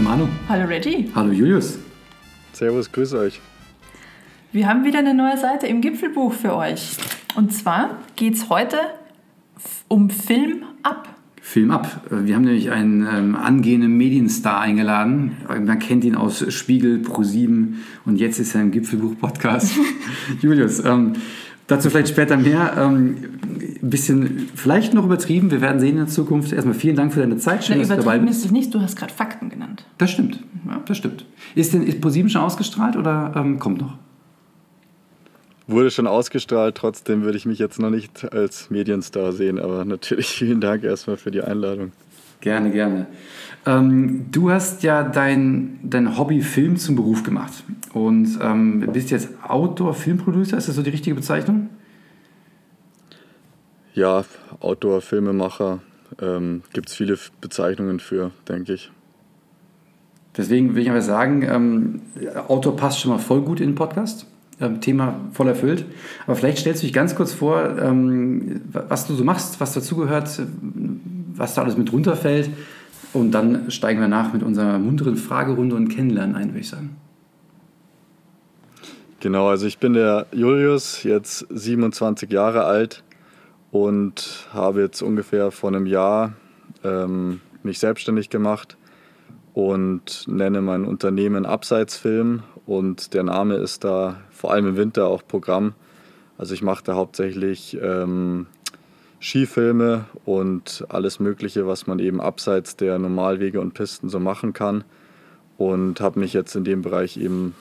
Hallo Manu. Hallo Reggie. Hallo Julius. Servus, grüß euch. Wir haben wieder eine neue Seite im Gipfelbuch für euch. Und zwar geht es heute um Film ab. Film ab. Wir haben nämlich einen ähm, angehenden Medienstar eingeladen. Man kennt ihn aus Spiegel, Pro7 und jetzt ist er im Gipfelbuch-Podcast. Julius, ähm, dazu vielleicht später mehr. Ähm, ein bisschen vielleicht noch übertrieben. Wir werden sehen in der Zukunft. Erstmal vielen Dank für deine Zeit. Schön, dass du dabei bist. ist es nicht. Du hast gerade Fakten genannt. Das stimmt. Ja, das stimmt. Ist denn ist Pro7 schon ausgestrahlt oder ähm, kommt noch? Wurde schon ausgestrahlt, trotzdem würde ich mich jetzt noch nicht als Medienstar sehen, aber natürlich vielen Dank erstmal für die Einladung. Gerne, gerne. Ähm, du hast ja dein, dein Hobby Film zum Beruf gemacht und ähm, bist jetzt Outdoor-Filmproducer, ist das so die richtige Bezeichnung? Ja, Outdoor-Filmemacher ähm, gibt es viele Bezeichnungen für, denke ich. Deswegen will ich aber sagen, ähm, Outdoor passt schon mal voll gut in den Podcast. Ähm, Thema voll erfüllt. Aber vielleicht stellst du dich ganz kurz vor, ähm, was du so machst, was dazugehört, was da alles mit runterfällt. Und dann steigen wir nach mit unserer munteren Fragerunde und Kennenlernen ein, würde ich sagen. Genau, also ich bin der Julius, jetzt 27 Jahre alt und habe jetzt ungefähr vor einem Jahr ähm, mich selbstständig gemacht und nenne mein Unternehmen Abseitsfilm und der Name ist da vor allem im Winter auch Programm. Also ich mache da hauptsächlich ähm, Skifilme und alles Mögliche, was man eben abseits der Normalwege und Pisten so machen kann. Und habe mich jetzt in dem Bereich eben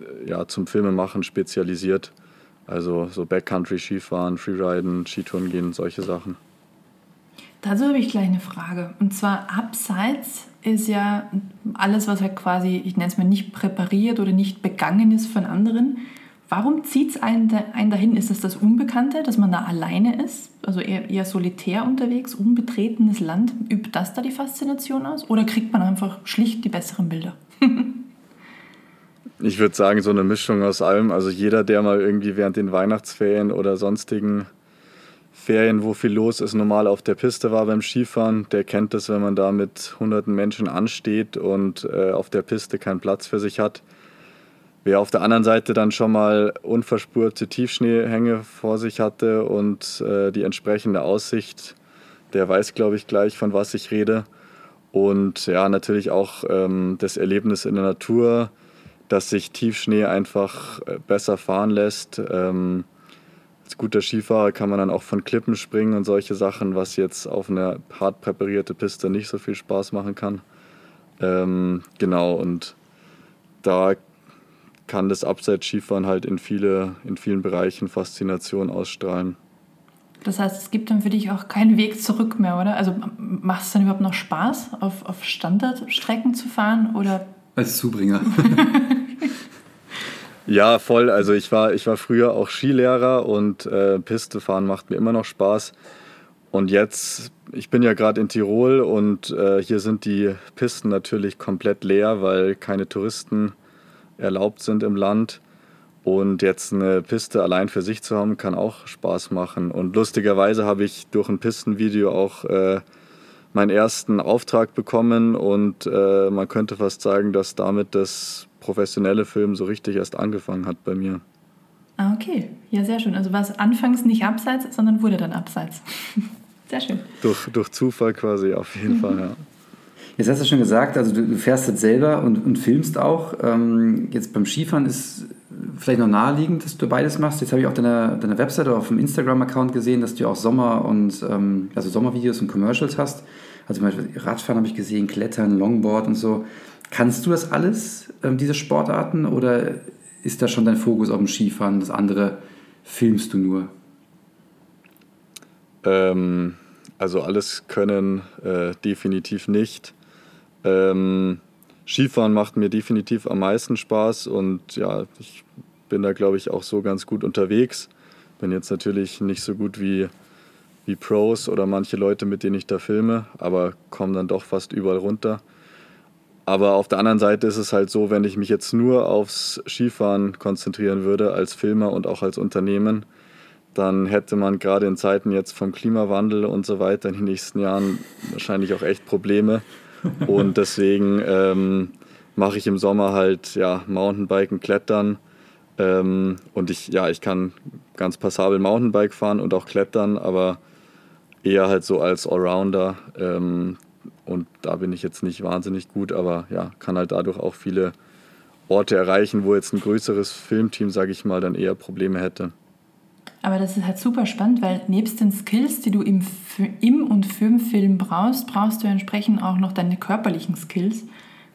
äh, ja, zum Filmemachen spezialisiert. Also so Backcountry Skifahren, Freeriden, Skitouren gehen, solche Sachen. Dazu habe ich gleich eine Frage. Und zwar abseits ist ja alles, was halt quasi, ich nenne es mal nicht präpariert oder nicht begangen ist von anderen. Warum zieht es einen, einen dahin? Ist es das Unbekannte, dass man da alleine ist? Also eher, eher solitär unterwegs, unbetretenes Land? Übt das da die Faszination aus? Oder kriegt man einfach schlicht die besseren Bilder? ich würde sagen, so eine Mischung aus allem. Also jeder, der mal irgendwie während den Weihnachtsferien oder sonstigen Ferien, wo viel los ist, normal auf der Piste war beim Skifahren, der kennt das, wenn man da mit hunderten Menschen ansteht und äh, auf der Piste keinen Platz für sich hat. Wer auf der anderen Seite dann schon mal unverspurte Tiefschneehänge vor sich hatte und äh, die entsprechende Aussicht, der weiß, glaube ich, gleich, von was ich rede. Und ja, natürlich auch ähm, das Erlebnis in der Natur, dass sich Tiefschnee einfach äh, besser fahren lässt. Ähm, als guter Skifahrer kann man dann auch von Klippen springen und solche Sachen, was jetzt auf einer hart präparierte Piste nicht so viel Spaß machen kann. Ähm, genau, und da kann das Abseits-Skifahren halt in, viele, in vielen Bereichen Faszination ausstrahlen. Das heißt, es gibt dann für dich auch keinen Weg zurück mehr, oder? Also macht es dann überhaupt noch Spaß, auf, auf Standardstrecken zu fahren? Oder? Als Zubringer. Ja, voll. Also ich war, ich war früher auch Skilehrer und äh, Piste fahren macht mir immer noch Spaß. Und jetzt, ich bin ja gerade in Tirol und äh, hier sind die Pisten natürlich komplett leer, weil keine Touristen erlaubt sind im Land. Und jetzt eine Piste allein für sich zu haben, kann auch Spaß machen. Und lustigerweise habe ich durch ein Pistenvideo auch äh, meinen ersten Auftrag bekommen und äh, man könnte fast sagen, dass damit das professionelle Film so richtig erst angefangen hat bei mir. Ah, okay. Ja, sehr schön. Also war es anfangs nicht abseits, sondern wurde dann abseits. sehr schön. Durch, durch Zufall quasi, auf jeden Fall, ja. Jetzt hast du schon gesagt, also du, fährst jetzt selber und, und filmst auch. Ähm, jetzt beim Skifahren ist vielleicht noch naheliegend, dass du beides machst. Jetzt habe ich auf deiner, deiner Webseite oder auf dem Instagram-Account gesehen, dass du auch Sommer- und ähm, also Sommervideos und Commercials hast. Also zum Beispiel Radfahren habe ich gesehen, Klettern, Longboard und so. Kannst du das alles, ähm, diese Sportarten, oder ist da schon dein Fokus auf dem Skifahren? Das andere filmst du nur? Ähm, also alles können äh, definitiv nicht. Ähm, Skifahren macht mir definitiv am meisten Spaß und ja, ich bin da glaube ich auch so ganz gut unterwegs. Bin jetzt natürlich nicht so gut wie, wie Pros oder manche Leute, mit denen ich da filme, aber komme dann doch fast überall runter. Aber auf der anderen Seite ist es halt so, wenn ich mich jetzt nur aufs Skifahren konzentrieren würde als Filmer und auch als Unternehmen, dann hätte man gerade in Zeiten jetzt vom Klimawandel und so weiter in den nächsten Jahren wahrscheinlich auch echt Probleme. Und deswegen ähm, mache ich im Sommer halt ja, Mountainbiken, Klettern. Ähm, und ich, ja, ich kann ganz passabel Mountainbike fahren und auch klettern, aber eher halt so als Allrounder. Ähm, und da bin ich jetzt nicht wahnsinnig gut, aber ja, kann halt dadurch auch viele Orte erreichen, wo jetzt ein größeres Filmteam, sage ich mal, dann eher Probleme hätte. Aber das ist halt super spannend, weil nebst den Skills, die du im, im und für den Film brauchst, brauchst du entsprechend auch noch deine körperlichen Skills.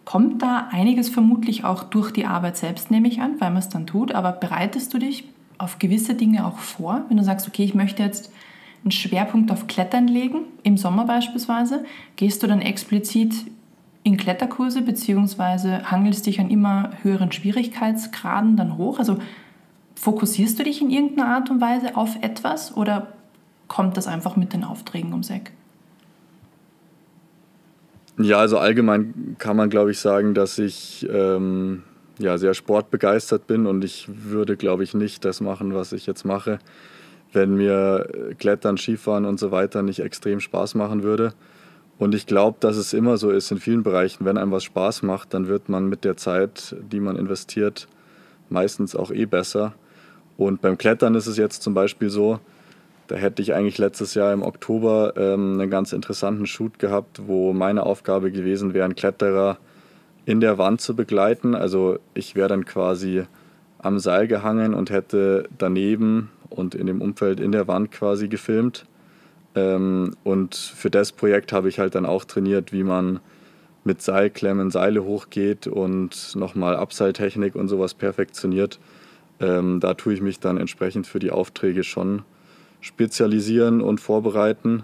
Kommt da einiges vermutlich auch durch die Arbeit selbst, nehme ich an, weil man es dann tut, aber bereitest du dich auf gewisse Dinge auch vor, wenn du sagst, okay, ich möchte jetzt einen Schwerpunkt auf Klettern legen, im Sommer beispielsweise, gehst du dann explizit in Kletterkurse beziehungsweise hangelst dich an immer höheren Schwierigkeitsgraden dann hoch? Also fokussierst du dich in irgendeiner Art und Weise auf etwas oder kommt das einfach mit den Aufträgen ums Eck? Ja, also allgemein kann man, glaube ich, sagen, dass ich ähm, ja, sehr sportbegeistert bin und ich würde, glaube ich, nicht das machen, was ich jetzt mache, wenn mir Klettern, Skifahren und so weiter nicht extrem Spaß machen würde. Und ich glaube, dass es immer so ist in vielen Bereichen, wenn einem was Spaß macht, dann wird man mit der Zeit, die man investiert, meistens auch eh besser. Und beim Klettern ist es jetzt zum Beispiel so, da hätte ich eigentlich letztes Jahr im Oktober ähm, einen ganz interessanten Shoot gehabt, wo meine Aufgabe gewesen wäre, einen Kletterer in der Wand zu begleiten. Also ich wäre dann quasi am Seil gehangen und hätte daneben und in dem Umfeld in der Wand quasi gefilmt. Ähm, und für das Projekt habe ich halt dann auch trainiert, wie man mit Seilklemmen Seile hochgeht und nochmal Abseiltechnik und sowas perfektioniert. Ähm, da tue ich mich dann entsprechend für die Aufträge schon spezialisieren und vorbereiten.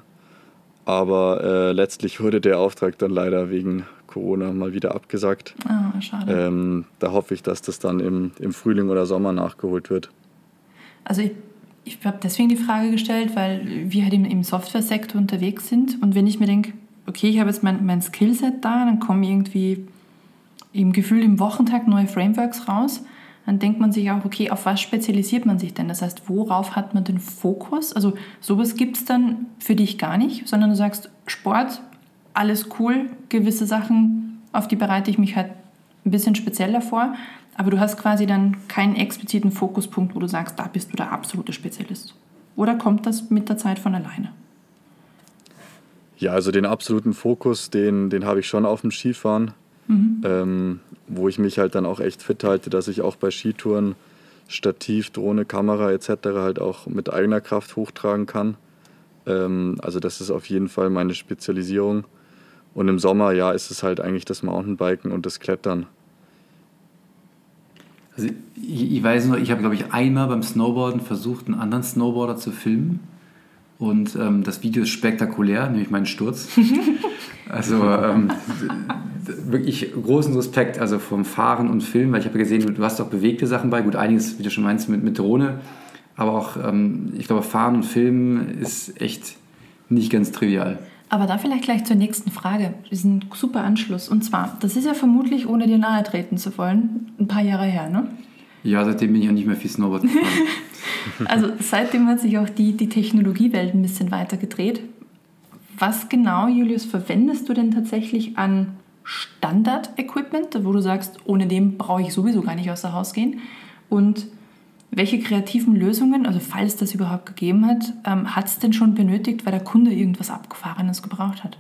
Aber äh, letztlich wurde der Auftrag dann leider wegen Corona mal wieder abgesagt. Ah, schade. Ähm, da hoffe ich, dass das dann im, im Frühling oder Sommer nachgeholt wird. Also ich, ich habe deswegen die Frage gestellt, weil wir halt im, im Software-Sektor unterwegs sind und wenn ich mir denke, okay, ich habe jetzt mein, mein Skillset da, dann kommen irgendwie im Gefühl im Wochentag neue Frameworks raus dann denkt man sich auch, okay, auf was spezialisiert man sich denn? Das heißt, worauf hat man den Fokus? Also sowas gibt es dann für dich gar nicht, sondern du sagst, Sport, alles cool, gewisse Sachen, auf die bereite ich mich halt ein bisschen spezieller vor, aber du hast quasi dann keinen expliziten Fokuspunkt, wo du sagst, da bist du der absolute Spezialist. Oder kommt das mit der Zeit von alleine? Ja, also den absoluten Fokus, den, den habe ich schon auf dem Skifahren. Mhm. Ähm, wo ich mich halt dann auch echt fit halte, dass ich auch bei Skitouren Stativ, Drohne, Kamera etc. halt auch mit eigener Kraft hochtragen kann. Ähm, also das ist auf jeden Fall meine Spezialisierung. Und im Sommer, ja, ist es halt eigentlich das Mountainbiken und das Klettern. Also ich, ich weiß noch, ich habe glaube ich einmal beim Snowboarden versucht, einen anderen Snowboarder zu filmen. Und ähm, das Video ist spektakulär, nämlich mein Sturz. also ähm, wirklich großen Respekt also vom Fahren und Filmen, weil ich habe gesehen, du hast auch bewegte Sachen bei, gut, einiges, wie du schon meinst, mit, mit Drohne, aber auch, ähm, ich glaube, Fahren und Filmen ist echt nicht ganz trivial. Aber da vielleicht gleich zur nächsten Frage. Das ist ein super Anschluss. Und zwar, das ist ja vermutlich, ohne dir nahe treten zu wollen, ein paar Jahre her, ne? Ja, seitdem bin ich auch nicht mehr viel Snowboard gefahren. also seitdem hat sich auch die, die Technologiewelt ein bisschen weiter gedreht. Was genau, Julius, verwendest du denn tatsächlich an Standard-Equipment, wo du sagst, ohne dem brauche ich sowieso gar nicht außer Haus gehen? Und welche kreativen Lösungen, also falls das überhaupt gegeben hat, ähm, hat es denn schon benötigt, weil der Kunde irgendwas Abgefahrenes gebraucht hat?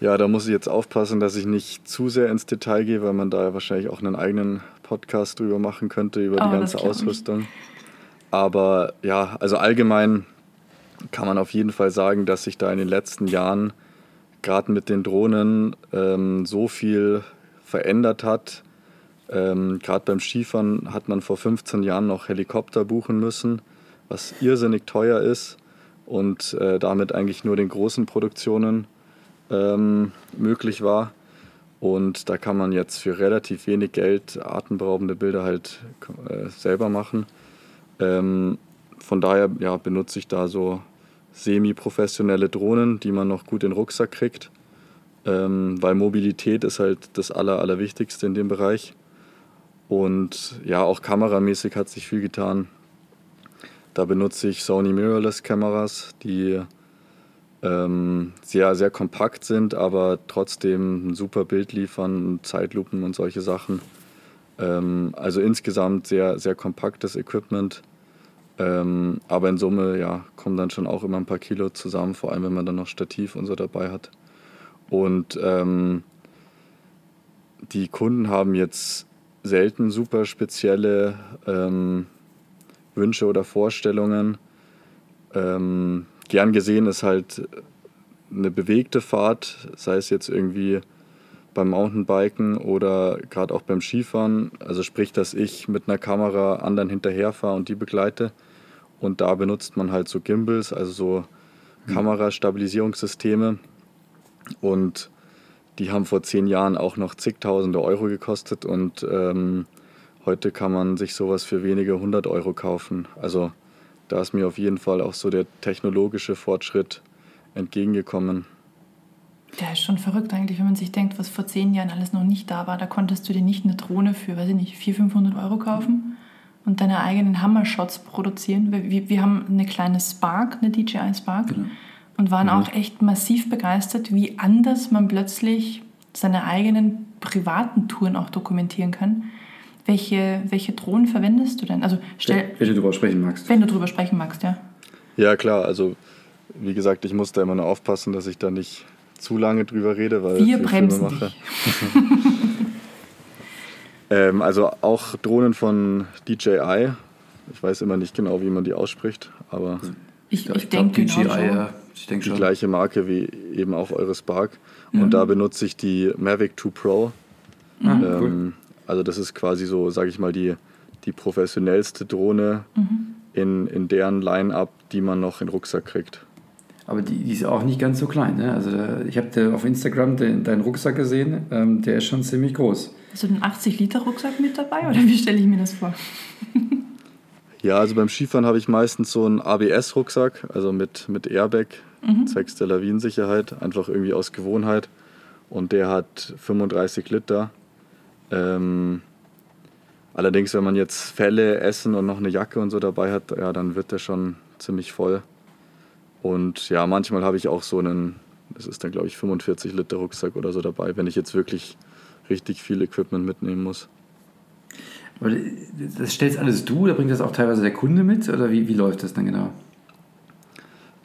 Ja, da muss ich jetzt aufpassen, dass ich nicht zu sehr ins Detail gehe, weil man da ja wahrscheinlich auch einen eigenen Podcast drüber machen könnte, über die oh, ganze Ausrüstung. Aber ja, also allgemein kann man auf jeden Fall sagen, dass sich da in den letzten Jahren gerade mit den Drohnen ähm, so viel verändert hat. Ähm, gerade beim Skifahren hat man vor 15 Jahren noch Helikopter buchen müssen, was irrsinnig teuer ist und äh, damit eigentlich nur den großen Produktionen ähm, möglich war. Und da kann man jetzt für relativ wenig Geld atemberaubende Bilder halt äh, selber machen. Ähm, von daher ja, benutze ich da so semi-professionelle Drohnen, die man noch gut in den Rucksack kriegt, ähm, weil Mobilität ist halt das Aller, Allerwichtigste in dem Bereich. Und ja, auch kameramäßig hat sich viel getan. Da benutze ich Sony Mirrorless Kameras, die ähm, sehr, sehr kompakt sind, aber trotzdem ein super Bild liefern, Zeitlupen und solche Sachen. Ähm, also insgesamt sehr, sehr kompaktes Equipment. Ähm, aber in Summe ja, kommen dann schon auch immer ein paar Kilo zusammen, vor allem wenn man dann noch Stativ und so dabei hat. Und ähm, die Kunden haben jetzt selten super spezielle ähm, Wünsche oder Vorstellungen. Gern gesehen ist halt eine bewegte Fahrt, sei es jetzt irgendwie beim Mountainbiken oder gerade auch beim Skifahren. Also sprich, dass ich mit einer Kamera anderen hinterherfahre und die begleite. Und da benutzt man halt so Gimbals, also so mhm. Kamerastabilisierungssysteme. Und die haben vor zehn Jahren auch noch zigtausende Euro gekostet und ähm, heute kann man sich sowas für wenige hundert Euro kaufen. Also da ist mir auf jeden Fall auch so der technologische Fortschritt entgegengekommen. Der ist schon verrückt eigentlich, wenn man sich denkt, was vor zehn Jahren alles noch nicht da war. Da konntest du dir nicht eine Drohne für, weiß ich nicht, 400, 500 Euro kaufen und deine eigenen Hammershots produzieren. Wir, wir haben eine kleine Spark, eine DJI Spark. Genau und waren mhm. auch echt massiv begeistert, wie anders man plötzlich seine eigenen privaten Touren auch dokumentieren kann. Welche, welche Drohnen verwendest du denn? Also stell, wenn du darüber sprechen magst. Wenn du darüber sprechen magst, ja. Ja, klar. Also, wie gesagt, ich muss da immer nur aufpassen, dass ich da nicht zu lange drüber rede, weil wir bremsen mache. ähm, also auch Drohnen von DJI. Ich weiß immer nicht genau, wie man die ausspricht, aber ich, ich, ich denke DJI, ja. Ich denke die schon. gleiche Marke wie eben auch eure Spark. Mhm. Und da benutze ich die Mavic 2 Pro. Mhm. Ähm, cool. Also das ist quasi so, sage ich mal, die, die professionellste Drohne mhm. in, in deren Line-up, die man noch in den Rucksack kriegt. Aber die, die ist auch nicht ganz so klein. Ne? Also ich habe auf Instagram den, deinen Rucksack gesehen, ähm, der ist schon ziemlich groß. Hast du einen 80-Liter-Rucksack mit dabei oder wie stelle ich mir das vor? ja, also beim Skifahren habe ich meistens so einen ABS-Rucksack, also mit, mit Airbag, mhm. zwecks der Lawinensicherheit, einfach irgendwie aus Gewohnheit. Und der hat 35 Liter. Ähm, allerdings, wenn man jetzt Felle, Essen und noch eine Jacke und so dabei hat, ja, dann wird der schon ziemlich voll. Und ja, manchmal habe ich auch so einen, das ist dann glaube ich 45 Liter Rucksack oder so dabei, wenn ich jetzt wirklich richtig viel Equipment mitnehmen muss. Das stellst alles du oder bringt das auch teilweise der Kunde mit oder wie, wie läuft das dann genau?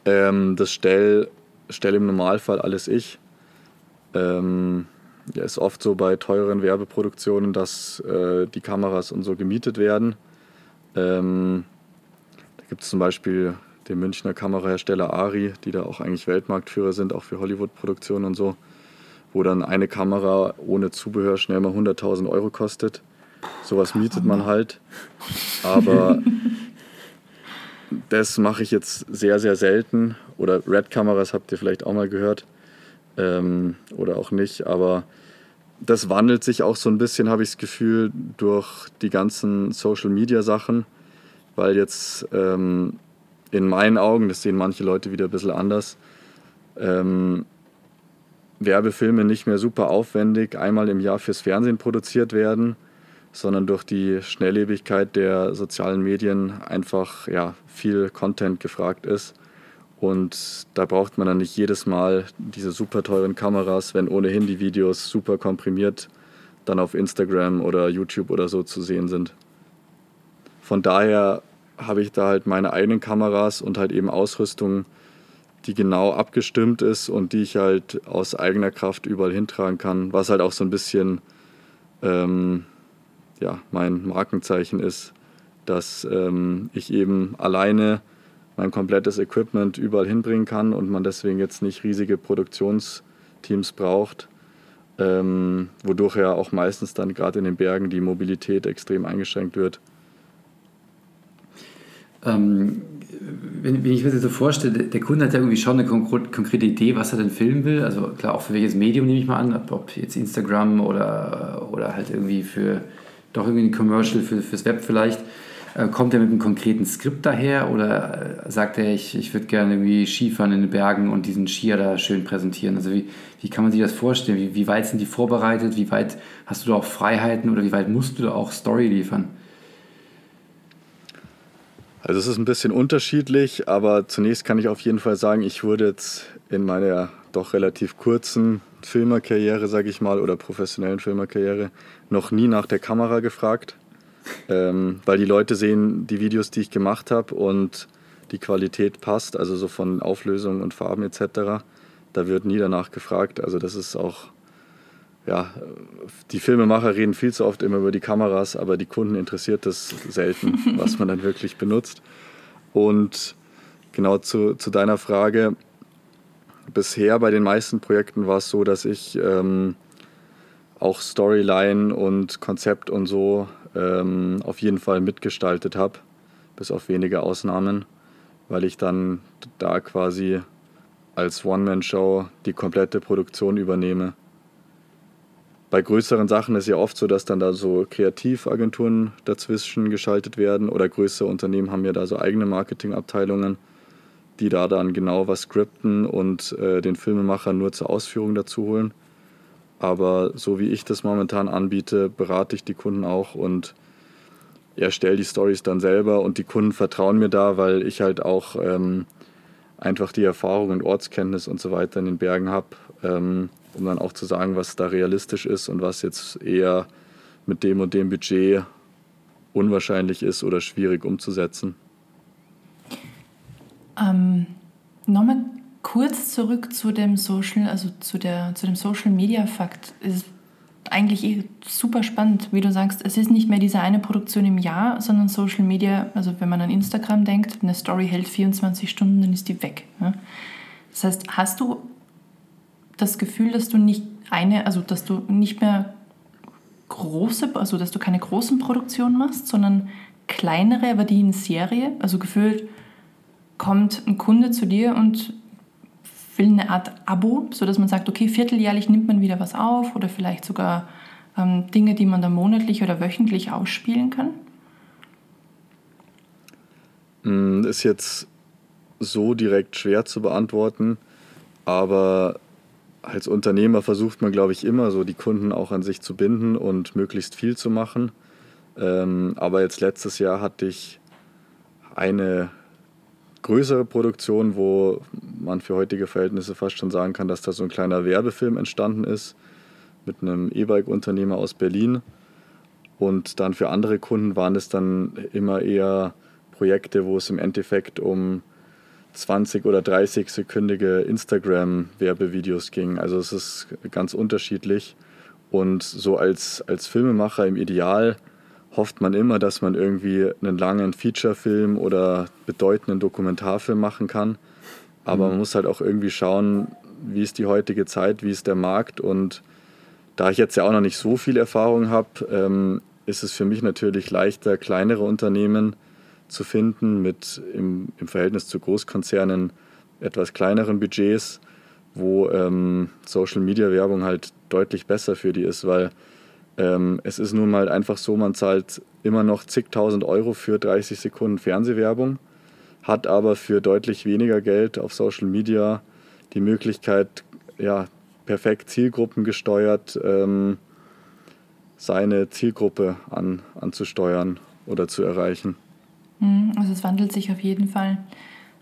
Ähm, das stelle stell im Normalfall alles ich. Ähm, ja, ist oft so bei teuren Werbeproduktionen, dass äh, die Kameras und so gemietet werden. Ähm, da gibt es zum Beispiel den Münchner Kamerahersteller Ari, die da auch eigentlich Weltmarktführer sind, auch für Hollywood-Produktionen und so, wo dann eine Kamera ohne Zubehör schnell mal 100.000 Euro kostet. Sowas mietet man halt. Aber das mache ich jetzt sehr, sehr selten. Oder Red-Kameras habt ihr vielleicht auch mal gehört. Ähm, oder auch nicht. Aber das wandelt sich auch so ein bisschen, habe ich das Gefühl, durch die ganzen Social-Media-Sachen. Weil jetzt ähm, in meinen Augen, das sehen manche Leute wieder ein bisschen anders, ähm, Werbefilme nicht mehr super aufwendig einmal im Jahr fürs Fernsehen produziert werden, sondern durch die Schnelllebigkeit der sozialen Medien einfach ja, viel Content gefragt ist. Und da braucht man dann nicht jedes Mal diese super teuren Kameras, wenn ohnehin die Videos super komprimiert dann auf Instagram oder YouTube oder so zu sehen sind. Von daher habe ich da halt meine eigenen Kameras und halt eben Ausrüstung, die genau abgestimmt ist und die ich halt aus eigener Kraft überall hintragen kann, was halt auch so ein bisschen ähm, ja, mein Markenzeichen ist, dass ähm, ich eben alleine mein komplettes Equipment überall hinbringen kann und man deswegen jetzt nicht riesige Produktionsteams braucht, ähm, wodurch ja auch meistens dann gerade in den Bergen die Mobilität extrem eingeschränkt wird. Ähm, wenn, wenn, ich mir das so vorstelle, der Kunde hat ja irgendwie schon eine konkrete Idee, was er denn filmen will. Also klar, auch für welches Medium nehme ich mal an, ob jetzt Instagram oder, oder halt irgendwie für doch irgendwie ein Commercial für, fürs Web vielleicht. Äh, kommt er mit einem konkreten Skript daher oder äh, sagt er, ich, ich würde gerne irgendwie Skifahren in den Bergen und diesen Skier da schön präsentieren? Also wie, wie kann man sich das vorstellen? Wie, wie weit sind die vorbereitet? Wie weit hast du da auch Freiheiten oder wie weit musst du da auch Story liefern? Also es ist ein bisschen unterschiedlich, aber zunächst kann ich auf jeden Fall sagen, ich wurde jetzt in meiner doch relativ kurzen Filmerkarriere, sage ich mal, oder professionellen Filmerkarriere noch nie nach der Kamera gefragt, ähm, weil die Leute sehen die Videos, die ich gemacht habe und die Qualität passt, also so von Auflösung und Farben etc. Da wird nie danach gefragt. Also das ist auch, ja, die Filmemacher reden viel zu oft immer über die Kameras, aber die Kunden interessiert das selten, was man dann wirklich benutzt. Und genau zu, zu deiner Frage, bisher bei den meisten Projekten war es so, dass ich ähm, auch Storyline und Konzept und so ähm, auf jeden Fall mitgestaltet habe, bis auf wenige Ausnahmen, weil ich dann da quasi als One-Man-Show die komplette Produktion übernehme. Bei größeren Sachen ist ja oft so, dass dann da so Kreativagenturen dazwischen geschaltet werden oder größere Unternehmen haben ja da so eigene Marketingabteilungen die da dann genau was skripten und äh, den Filmemacher nur zur Ausführung dazu holen. Aber so wie ich das momentan anbiete, berate ich die Kunden auch und erstelle die Stories dann selber und die Kunden vertrauen mir da, weil ich halt auch ähm, einfach die Erfahrung und Ortskenntnis und so weiter in den Bergen habe, ähm, um dann auch zu sagen, was da realistisch ist und was jetzt eher mit dem und dem Budget unwahrscheinlich ist oder schwierig umzusetzen. Ähm, Nochmal kurz zurück zu dem Social, also zu, der, zu dem Social Media Fakt. Ist eigentlich eh super spannend, wie du sagst. Es ist nicht mehr diese eine Produktion im Jahr, sondern Social Media, also wenn man an Instagram denkt, eine Story hält 24 Stunden, dann ist die weg. Ja? Das heißt, hast du das Gefühl, dass du nicht eine, also dass du nicht mehr große, also dass du keine großen Produktionen machst, sondern kleinere, aber die in Serie, also gefühlt kommt ein Kunde zu dir und will eine Art Abo, sodass man sagt, okay, vierteljährlich nimmt man wieder was auf oder vielleicht sogar ähm, Dinge, die man dann monatlich oder wöchentlich ausspielen kann? Mm, ist jetzt so direkt schwer zu beantworten, aber als Unternehmer versucht man, glaube ich, immer so die Kunden auch an sich zu binden und möglichst viel zu machen. Ähm, aber jetzt letztes Jahr hatte ich eine größere Produktion, wo man für heutige Verhältnisse fast schon sagen kann, dass da so ein kleiner Werbefilm entstanden ist mit einem E-Bike-Unternehmer aus Berlin. Und dann für andere Kunden waren es dann immer eher Projekte, wo es im Endeffekt um 20 oder 30 sekündige Instagram-Werbevideos ging. Also es ist ganz unterschiedlich. Und so als, als Filmemacher im Ideal hofft man immer, dass man irgendwie einen langen Featurefilm oder bedeutenden Dokumentarfilm machen kann. Aber mhm. man muss halt auch irgendwie schauen, wie ist die heutige Zeit, wie ist der Markt. Und da ich jetzt ja auch noch nicht so viel Erfahrung habe, ähm, ist es für mich natürlich leichter, kleinere Unternehmen zu finden mit im, im Verhältnis zu Großkonzernen etwas kleineren Budgets, wo ähm, Social-Media-Werbung halt deutlich besser für die ist, weil ähm, es ist nun mal einfach so, man zahlt immer noch zigtausend Euro für 30 Sekunden Fernsehwerbung, hat aber für deutlich weniger Geld auf Social Media die Möglichkeit, ja, perfekt zielgruppengesteuert ähm, seine Zielgruppe an, anzusteuern oder zu erreichen. Mhm, also es wandelt sich auf jeden Fall.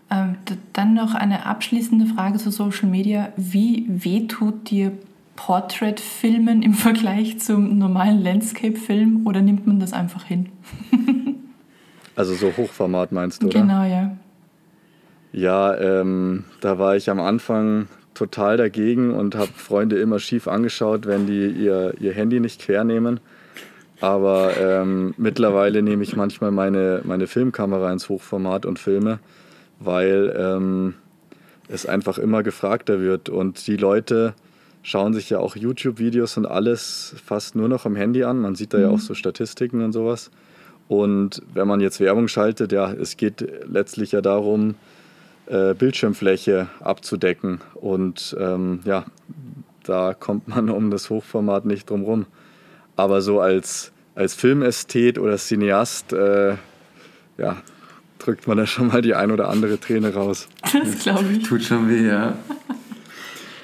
Ähm, dann noch eine abschließende Frage zu Social Media. Wie weh tut dir Portrait-Filmen im Vergleich zum normalen Landscape-Film oder nimmt man das einfach hin? also so Hochformat meinst du, oder? Genau, ja. Ja, ähm, da war ich am Anfang total dagegen und habe Freunde immer schief angeschaut, wenn die ihr, ihr Handy nicht quer nehmen. Aber ähm, mittlerweile nehme ich manchmal meine, meine Filmkamera ins Hochformat und filme, weil ähm, es einfach immer gefragter wird. Und die Leute, schauen sich ja auch YouTube-Videos und alles fast nur noch am Handy an. Man sieht da mhm. ja auch so Statistiken und sowas. Und wenn man jetzt Werbung schaltet, ja, es geht letztlich ja darum, äh, Bildschirmfläche abzudecken. Und ähm, ja, da kommt man um das Hochformat nicht drum rum. Aber so als, als Filmästhet oder Cineast, äh, ja, drückt man da schon mal die ein oder andere Träne raus. Das glaube ich. Tut schon weh, ja.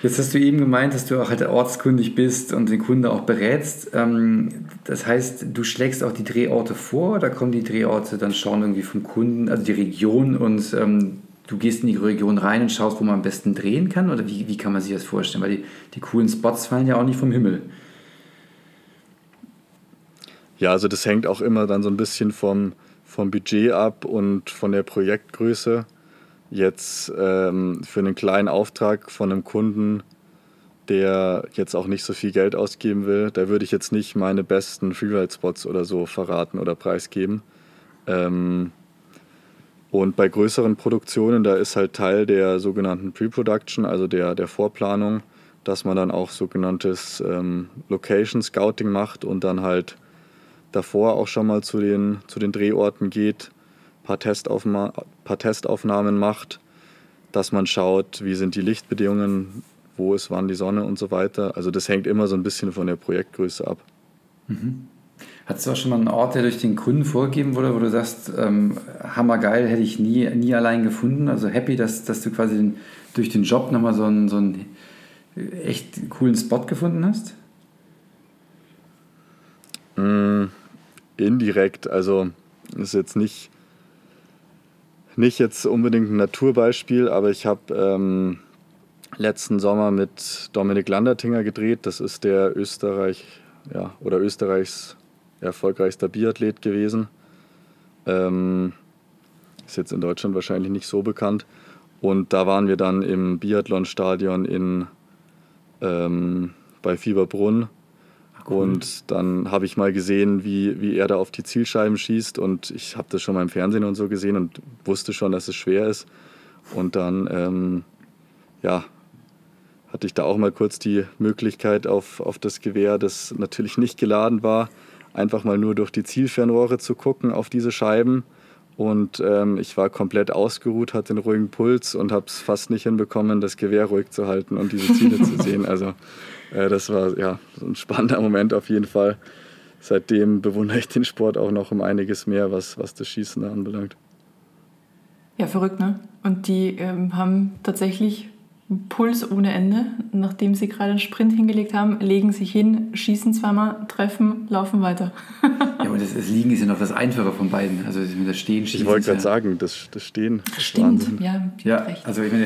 Jetzt hast du eben gemeint, dass du auch halt ortskundig bist und den Kunden auch berätst. Ähm, das heißt, du schlägst auch die Drehorte vor oder kommen die Drehorte dann schauen irgendwie vom Kunden, also die Region und ähm, du gehst in die Region rein und schaust, wo man am besten drehen kann? Oder wie, wie kann man sich das vorstellen? Weil die, die coolen Spots fallen ja auch nicht vom Himmel. Ja, also das hängt auch immer dann so ein bisschen vom, vom Budget ab und von der Projektgröße. Jetzt ähm, für einen kleinen Auftrag von einem Kunden, der jetzt auch nicht so viel Geld ausgeben will, da würde ich jetzt nicht meine besten Freeride-Spots oder so verraten oder preisgeben. Ähm, und bei größeren Produktionen, da ist halt Teil der sogenannten Pre-Production, also der, der Vorplanung, dass man dann auch sogenanntes ähm, Location Scouting macht und dann halt davor auch schon mal zu den, zu den Drehorten geht, paar, Testaufma paar Testaufnahmen macht, dass man schaut, wie sind die Lichtbedingungen, wo ist wann die Sonne und so weiter. Also das hängt immer so ein bisschen von der Projektgröße ab. Mhm. Hattest du auch schon mal einen Ort, der durch den Kunden vorgegeben wurde, wo du sagst, ähm, hammergeil, hätte ich nie, nie allein gefunden? Also happy, dass, dass du quasi den, durch den Job nochmal so einen, so einen echt coolen Spot gefunden hast? Mm, indirekt, also ist jetzt nicht, nicht jetzt unbedingt ein Naturbeispiel, aber ich habe ähm, letzten Sommer mit Dominik Landertinger gedreht. Das ist der Österreich, ja, oder Österreichs erfolgreichster Biathlet gewesen. Ähm, ist jetzt in Deutschland wahrscheinlich nicht so bekannt. Und da waren wir dann im Biathlonstadion in, ähm, bei Fieberbrunn und dann habe ich mal gesehen, wie, wie er da auf die Zielscheiben schießt. Und ich habe das schon mal im Fernsehen und so gesehen und wusste schon, dass es schwer ist. Und dann, ähm, ja, hatte ich da auch mal kurz die Möglichkeit auf, auf das Gewehr, das natürlich nicht geladen war, einfach mal nur durch die Zielfernrohre zu gucken auf diese Scheiben. Und ähm, ich war komplett ausgeruht, hatte einen ruhigen Puls und habe es fast nicht hinbekommen, das Gewehr ruhig zu halten und diese Ziele zu sehen. Also äh, das war ja so ein spannender Moment auf jeden Fall. Seitdem bewundere ich den Sport auch noch um einiges mehr, was, was das Schießen anbelangt. Ja, verrückt, ne? Und die ähm, haben tatsächlich Puls ohne Ende. Nachdem sie gerade einen Sprint hingelegt haben, legen sich hin, schießen zweimal, treffen, laufen weiter. ja, aber das, das, Liegen ist ja noch das Einfache von beiden. Also das Stehen, Schießen. Ich wollte gerade ja sagen, das, das Stehen. Das stimmt, Wahnsinn. ja. Ja, also ich meine,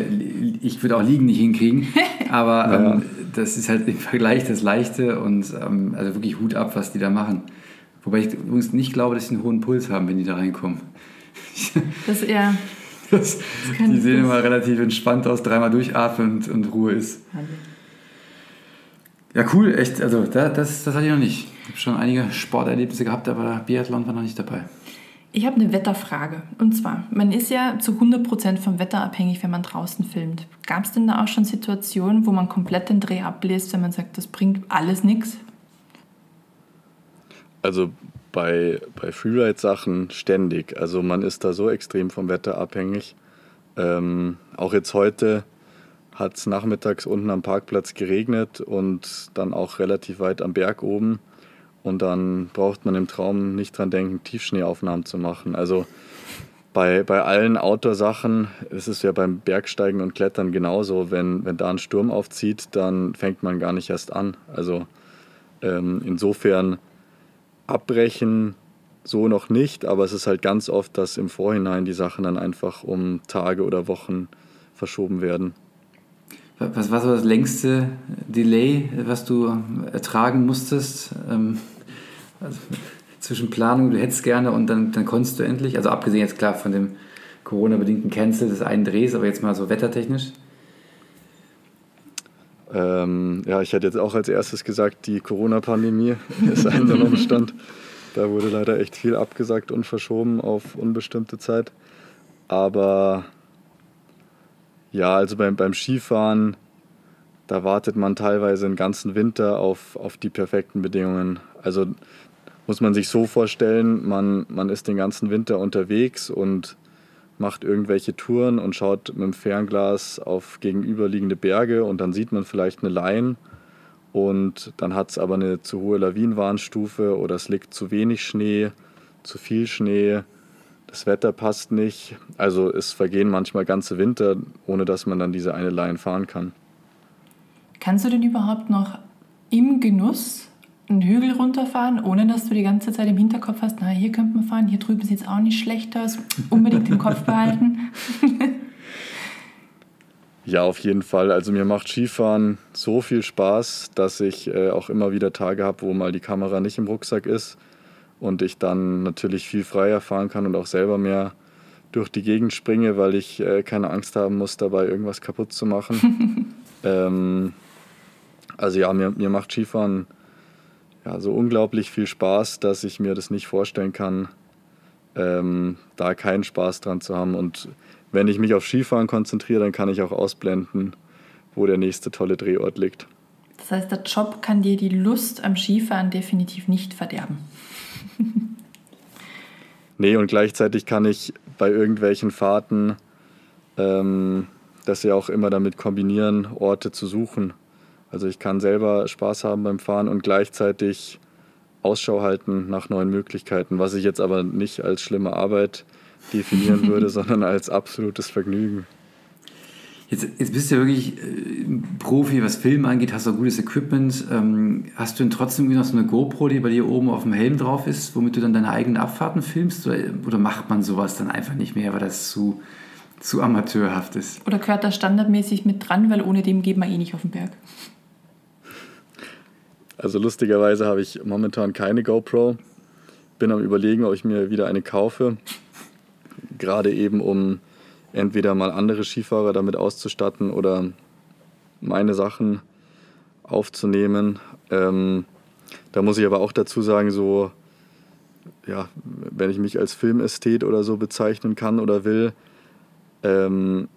ich würde auch Liegen nicht hinkriegen, aber naja. ähm, das ist halt im Vergleich das Leichte und ähm, also wirklich Hut ab, was die da machen. Wobei ich übrigens nicht glaube, dass sie einen hohen Puls haben, wenn die da reinkommen. Das ist eher das, das die sehen immer relativ entspannt aus, dreimal durchatmen und, und Ruhe ist. Ja, cool, echt. Also, das, das, das hatte ich noch nicht. Ich habe schon einige Sporterlebnisse gehabt, aber Biathlon war noch nicht dabei. Ich habe eine Wetterfrage. Und zwar, man ist ja zu 100% vom Wetter abhängig, wenn man draußen filmt. Gab es denn da auch schon Situationen, wo man komplett den Dreh abbläst, wenn man sagt, das bringt alles nichts? Also bei, bei Freeride-Sachen ständig. Also man ist da so extrem vom Wetter abhängig. Ähm, auch jetzt heute hat es nachmittags unten am Parkplatz geregnet und dann auch relativ weit am Berg oben. Und dann braucht man im Traum nicht dran denken, Tiefschneeaufnahmen zu machen. Also bei, bei allen Outdoor-Sachen ist es ja beim Bergsteigen und Klettern genauso. Wenn, wenn da ein Sturm aufzieht, dann fängt man gar nicht erst an. Also ähm, insofern abbrechen so noch nicht, aber es ist halt ganz oft, dass im Vorhinein die Sachen dann einfach um Tage oder Wochen verschoben werden. Was war so das längste Delay, was du ertragen musstest? Ähm, also zwischen Planung, du hättest gerne und dann, dann konntest du endlich, also abgesehen jetzt klar von dem Corona-bedingten Cancel des einen Drehs, aber jetzt mal so wettertechnisch? Ähm, ja, ich hätte jetzt auch als erstes gesagt, die Corona-Pandemie ist ein so noch Stand. Da wurde leider echt viel abgesagt und verschoben auf unbestimmte Zeit. Aber ja, also beim, beim Skifahren, da wartet man teilweise den ganzen Winter auf, auf die perfekten Bedingungen. Also muss man sich so vorstellen, man, man ist den ganzen Winter unterwegs und macht irgendwelche Touren und schaut mit dem Fernglas auf gegenüberliegende Berge und dann sieht man vielleicht eine Line und dann hat es aber eine zu hohe Lawinenwarnstufe oder es liegt zu wenig Schnee, zu viel Schnee, das Wetter passt nicht. Also es vergehen manchmal ganze Winter, ohne dass man dann diese eine Line fahren kann. Kannst du denn überhaupt noch im Genuss einen Hügel runterfahren, ohne dass du die ganze Zeit im Hinterkopf hast, na, hier könnte man fahren, hier drüben sieht es auch nicht schlecht aus, unbedingt im Kopf behalten? Ja, auf jeden Fall. Also mir macht Skifahren so viel Spaß, dass ich äh, auch immer wieder Tage habe, wo mal die Kamera nicht im Rucksack ist und ich dann natürlich viel freier fahren kann und auch selber mehr durch die Gegend springe, weil ich äh, keine Angst haben muss, dabei irgendwas kaputt zu machen. ähm, also ja, mir, mir macht Skifahren ja, so unglaublich viel Spaß, dass ich mir das nicht vorstellen kann, ähm, da keinen Spaß dran zu haben. Und wenn ich mich auf Skifahren konzentriere, dann kann ich auch ausblenden, wo der nächste tolle Drehort liegt. Das heißt, der Job kann dir die Lust am Skifahren definitiv nicht verderben. nee, und gleichzeitig kann ich bei irgendwelchen Fahrten ähm, das ja auch immer damit kombinieren, Orte zu suchen. Also ich kann selber Spaß haben beim Fahren und gleichzeitig Ausschau halten nach neuen Möglichkeiten, was ich jetzt aber nicht als schlimme Arbeit definieren würde, sondern als absolutes Vergnügen. Jetzt, jetzt bist du ja wirklich äh, Profi, was Filme angeht, hast du gutes Equipment. Ähm, hast du denn trotzdem noch so eine GoPro, die bei dir oben auf dem Helm drauf ist, womit du dann deine eigenen Abfahrten filmst? Oder, oder macht man sowas dann einfach nicht mehr, weil das zu, zu amateurhaft ist? Oder gehört das standardmäßig mit dran, weil ohne dem geht man eh nicht auf den Berg? Also lustigerweise habe ich momentan keine GoPro. Bin am überlegen, ob ich mir wieder eine kaufe. Gerade eben, um entweder mal andere Skifahrer damit auszustatten oder meine Sachen aufzunehmen. Ähm, da muss ich aber auch dazu sagen, so, ja, wenn ich mich als Filmästhet oder so bezeichnen kann oder will, ähm,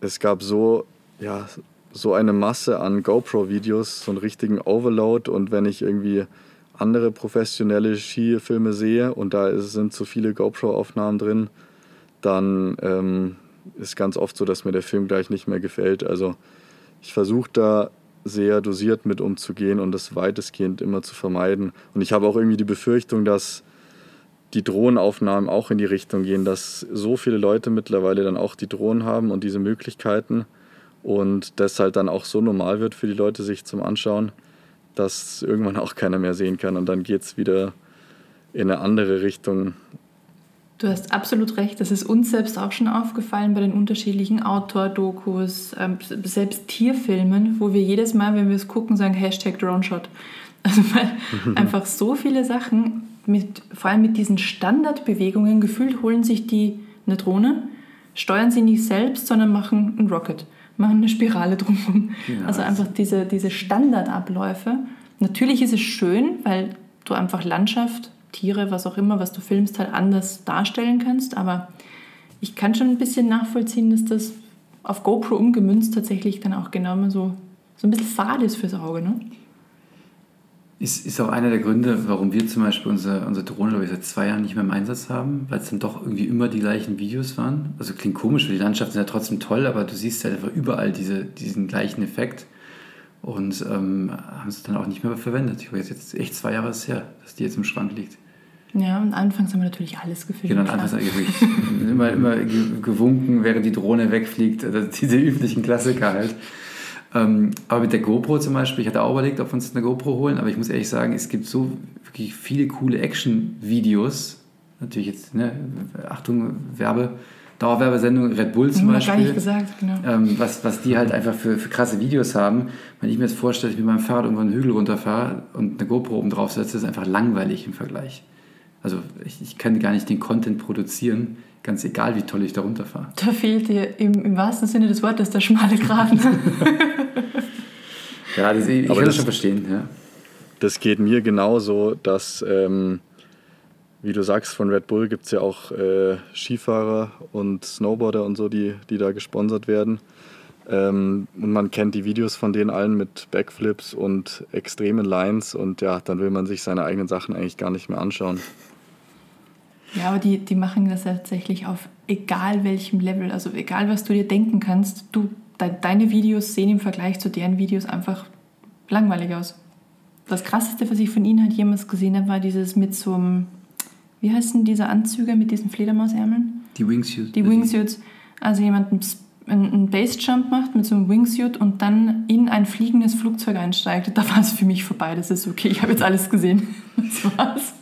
es gab so, ja, so eine Masse an GoPro-Videos, so einen richtigen Overload und wenn ich irgendwie andere professionelle Skifilme sehe und da sind so viele GoPro-Aufnahmen drin, dann ähm, ist ganz oft so, dass mir der Film gleich nicht mehr gefällt. Also ich versuche da sehr dosiert mit umzugehen und das weitestgehend immer zu vermeiden. Und ich habe auch irgendwie die Befürchtung, dass die Drohnenaufnahmen auch in die Richtung gehen, dass so viele Leute mittlerweile dann auch die Drohnen haben und diese Möglichkeiten und das halt dann auch so normal wird für die Leute sich zum Anschauen, dass irgendwann auch keiner mehr sehen kann und dann geht es wieder in eine andere Richtung. Du hast absolut recht. Das ist uns selbst auch schon aufgefallen bei den unterschiedlichen Outdoor-Dokus, ähm, selbst Tierfilmen, wo wir jedes Mal, wenn wir es gucken, sagen Hashtag Droneshot. Also weil einfach so viele Sachen, mit, vor allem mit diesen Standardbewegungen, gefühlt holen sich die eine Drohne, steuern sie nicht selbst, sondern machen ein Rocket, machen eine Spirale drumherum. Ja, also einfach diese, diese Standardabläufe. Natürlich ist es schön, weil du einfach Landschaft Tiere, was auch immer, was du filmst, halt anders darstellen kannst. Aber ich kann schon ein bisschen nachvollziehen, dass das auf GoPro umgemünzt tatsächlich dann auch genau so, so ein bisschen fad ist fürs Auge. Ne? Ist, ist auch einer der Gründe, warum wir zum Beispiel unsere, unsere Drohne, glaube ich, seit zwei Jahren nicht mehr im Einsatz haben, weil es dann doch irgendwie immer die gleichen Videos waren. Also klingt komisch, weil die Landschaften sind ja trotzdem toll, aber du siehst ja einfach überall diese, diesen gleichen Effekt und ähm, haben es dann auch nicht mehr verwendet. Ich weiß jetzt echt zwei Jahre her, dass die jetzt im Schrank liegt. Ja, und anfangs haben wir natürlich alles gefilmt. Genau, anfangs habe ich immer, immer gewunken, während die Drohne wegfliegt. Also diese üblichen Klassiker halt. Ähm, aber mit der GoPro zum Beispiel, ich hatte auch überlegt, ob wir uns eine GoPro holen, aber ich muss ehrlich sagen, es gibt so wirklich viele coole Action-Videos. Natürlich jetzt, ne, Achtung, Werbe, Dauerwerbesendung, Red Bull zum Beispiel. Gar nicht gesagt, genau. Ähm, was, was die halt einfach für, für krasse Videos haben. Wenn ich mir jetzt vorstelle, ich mit meinem Fahrrad irgendwo einen Hügel runterfahre und eine GoPro oben drauf setze, ist einfach langweilig im Vergleich. Also ich, ich kann gar nicht den Content produzieren, ganz egal, wie toll ich da runterfahre. Da fehlt dir im, im wahrsten Sinne des Wortes der schmale Graben. ja, das, ich, ich kann das schon verstehen. Ja. Das geht mir genauso, dass... Ähm, wie du sagst, von Red Bull gibt es ja auch äh, Skifahrer und Snowboarder und so, die, die da gesponsert werden. Ähm, und man kennt die Videos von denen allen mit Backflips und extremen Lines und ja, dann will man sich seine eigenen Sachen eigentlich gar nicht mehr anschauen. Ja, aber die, die machen das tatsächlich auf egal welchem Level, also egal was du dir denken kannst, du, de, deine Videos sehen im Vergleich zu deren Videos einfach langweilig aus. Das krasseste, was ich von ihnen halt jemals gesehen habe, war dieses mit so einem wie heißen diese Anzüge mit diesen Fledermausärmeln? Die Wingsuits. Die Wingsuits. Also jemanden einen Basejump macht mit so einem Wingsuit und dann in ein fliegendes Flugzeug einsteigt, da war es für mich vorbei. Das ist okay, ich habe jetzt alles gesehen. Das war's.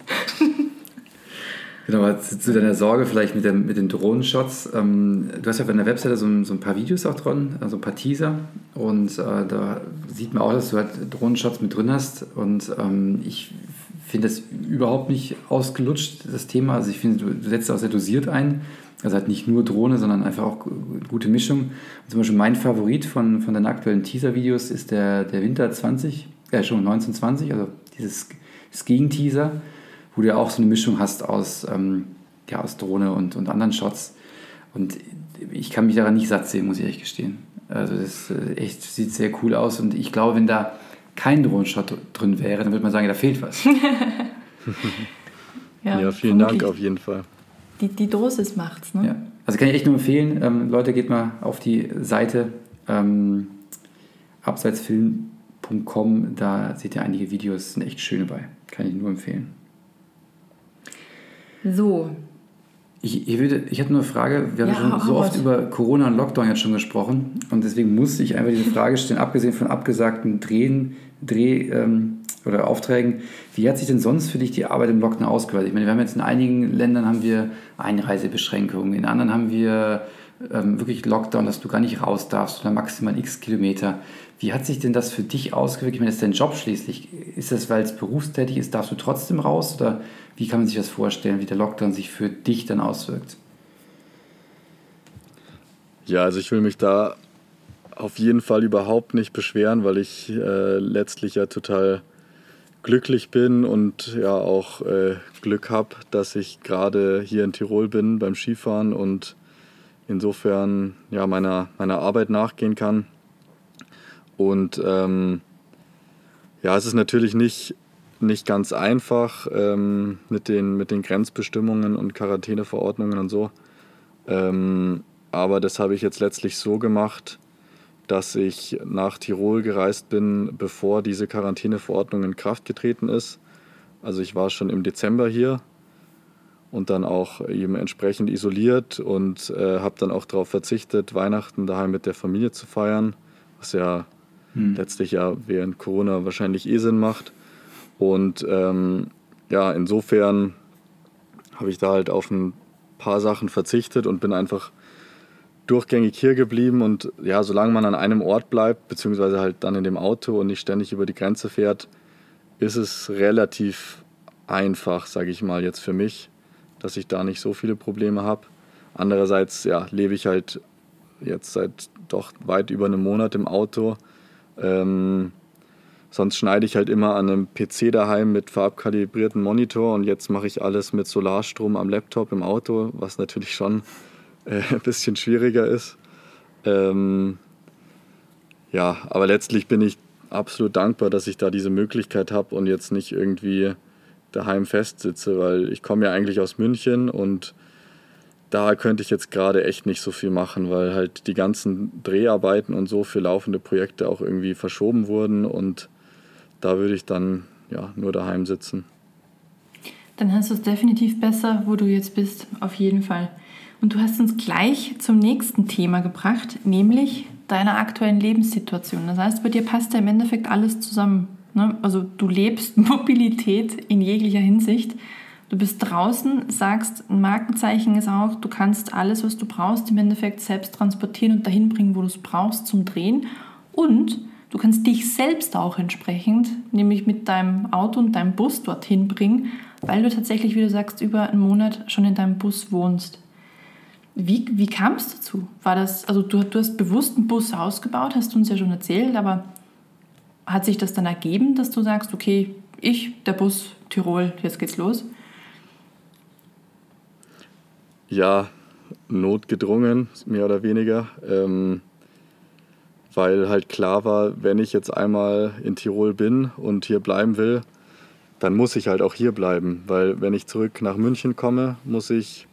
Genau, zu deiner Sorge vielleicht mit, der, mit den Drohnenshots. Ähm, du hast ja auf deiner Webseite so ein, so ein, paar Videos auch drin, also ein paar Teaser. Und äh, da sieht man auch, dass du halt Drohnenshots mit drin hast. Und ähm, ich finde das überhaupt nicht ausgelutscht, das Thema. Also ich finde, du, du setzt auch sehr dosiert ein. Also halt nicht nur Drohne, sondern einfach auch gute Mischung. Und zum Beispiel mein Favorit von, von deinen aktuellen Teaser-Videos ist der, der Winter 20, äh schon 1920, also dieses Skiing-Teaser wo du ja auch so eine Mischung hast aus, ähm, ja, aus Drohne und, und anderen Shots. Und ich kann mich daran nicht satt sehen, muss ich ehrlich gestehen. Also das äh, echt sieht sehr cool aus und ich glaube, wenn da kein Drohnenshot drin wäre, dann würde man sagen, da fehlt was. ja, ja, vielen Dank auf jeden Fall. Die, die Dosis macht's, ne? Ja. Also kann ich echt nur empfehlen, ähm, Leute, geht mal auf die Seite ähm, abseitsfilm.com, da seht ihr einige Videos, sind echt schöne bei. Kann ich nur empfehlen. So. Ich, ich, würde, ich hätte nur eine Frage. Wir haben ja, schon so oft über Corona und Lockdown jetzt schon gesprochen. Und deswegen musste ich einfach diese Frage stellen, abgesehen von abgesagten Drehen, Dreh- ähm, oder Aufträgen. Wie hat sich denn sonst für dich die Arbeit im Lockdown ausgeweitet? Ich meine, wir haben jetzt in einigen Ländern haben wir Einreisebeschränkungen, in anderen haben wir ähm, wirklich Lockdown, dass du gar nicht raus darfst oder maximal x Kilometer. Wie hat sich denn das für dich ausgewirkt? Ich meine, ist dein Job schließlich. Ist das, weil es berufstätig ist, darfst du trotzdem raus? Oder wie kann man sich das vorstellen, wie der Lockdown sich für dich dann auswirkt? Ja, also ich will mich da auf jeden Fall überhaupt nicht beschweren, weil ich äh, letztlich ja total glücklich bin und ja auch äh, Glück habe, dass ich gerade hier in Tirol bin beim Skifahren und insofern ja meiner, meiner Arbeit nachgehen kann. Und ähm, ja, es ist natürlich nicht, nicht ganz einfach ähm, mit, den, mit den Grenzbestimmungen und Quarantäneverordnungen und so. Ähm, aber das habe ich jetzt letztlich so gemacht, dass ich nach Tirol gereist bin, bevor diese Quarantäneverordnung in Kraft getreten ist. Also ich war schon im Dezember hier und dann auch eben entsprechend isoliert und äh, habe dann auch darauf verzichtet, Weihnachten daheim mit der Familie zu feiern, was ja hm. letztlich ja während Corona wahrscheinlich eh Sinn macht. Und ähm, ja, insofern habe ich da halt auf ein paar Sachen verzichtet und bin einfach durchgängig hier geblieben. Und ja, solange man an einem Ort bleibt, beziehungsweise halt dann in dem Auto und nicht ständig über die Grenze fährt, ist es relativ einfach, sage ich mal, jetzt für mich, dass ich da nicht so viele Probleme habe. Andererseits ja, lebe ich halt jetzt seit doch weit über einem Monat im Auto ähm, sonst schneide ich halt immer an einem PC daheim mit farbkalibrierten Monitor und jetzt mache ich alles mit Solarstrom am Laptop im Auto, was natürlich schon äh, ein bisschen schwieriger ist. Ähm, ja, aber letztlich bin ich absolut dankbar, dass ich da diese Möglichkeit habe und jetzt nicht irgendwie daheim festsitze, weil ich komme ja eigentlich aus München und da könnte ich jetzt gerade echt nicht so viel machen, weil halt die ganzen Dreharbeiten und so für laufende Projekte auch irgendwie verschoben wurden und da würde ich dann ja nur daheim sitzen. Dann hast du es definitiv besser, wo du jetzt bist, auf jeden Fall. Und du hast uns gleich zum nächsten Thema gebracht, nämlich deiner aktuellen Lebenssituation. Das heißt, bei dir passt ja im Endeffekt alles zusammen. Ne? Also du lebst Mobilität in jeglicher Hinsicht Du bist draußen, sagst, ein Markenzeichen ist auch, du kannst alles, was du brauchst, im Endeffekt selbst transportieren und dahin bringen, wo du es brauchst zum Drehen. Und du kannst dich selbst auch entsprechend, nämlich mit deinem Auto und deinem Bus dorthin bringen, weil du tatsächlich, wie du sagst, über einen Monat schon in deinem Bus wohnst. Wie, wie kam es dazu? War das, also du, du hast bewusst einen Bus ausgebaut, hast du uns ja schon erzählt, aber hat sich das dann ergeben, dass du sagst, okay, ich, der Bus, Tirol, jetzt geht's los? Ja, notgedrungen, mehr oder weniger. Ähm, weil halt klar war, wenn ich jetzt einmal in Tirol bin und hier bleiben will, dann muss ich halt auch hier bleiben. Weil wenn ich zurück nach München komme, muss ich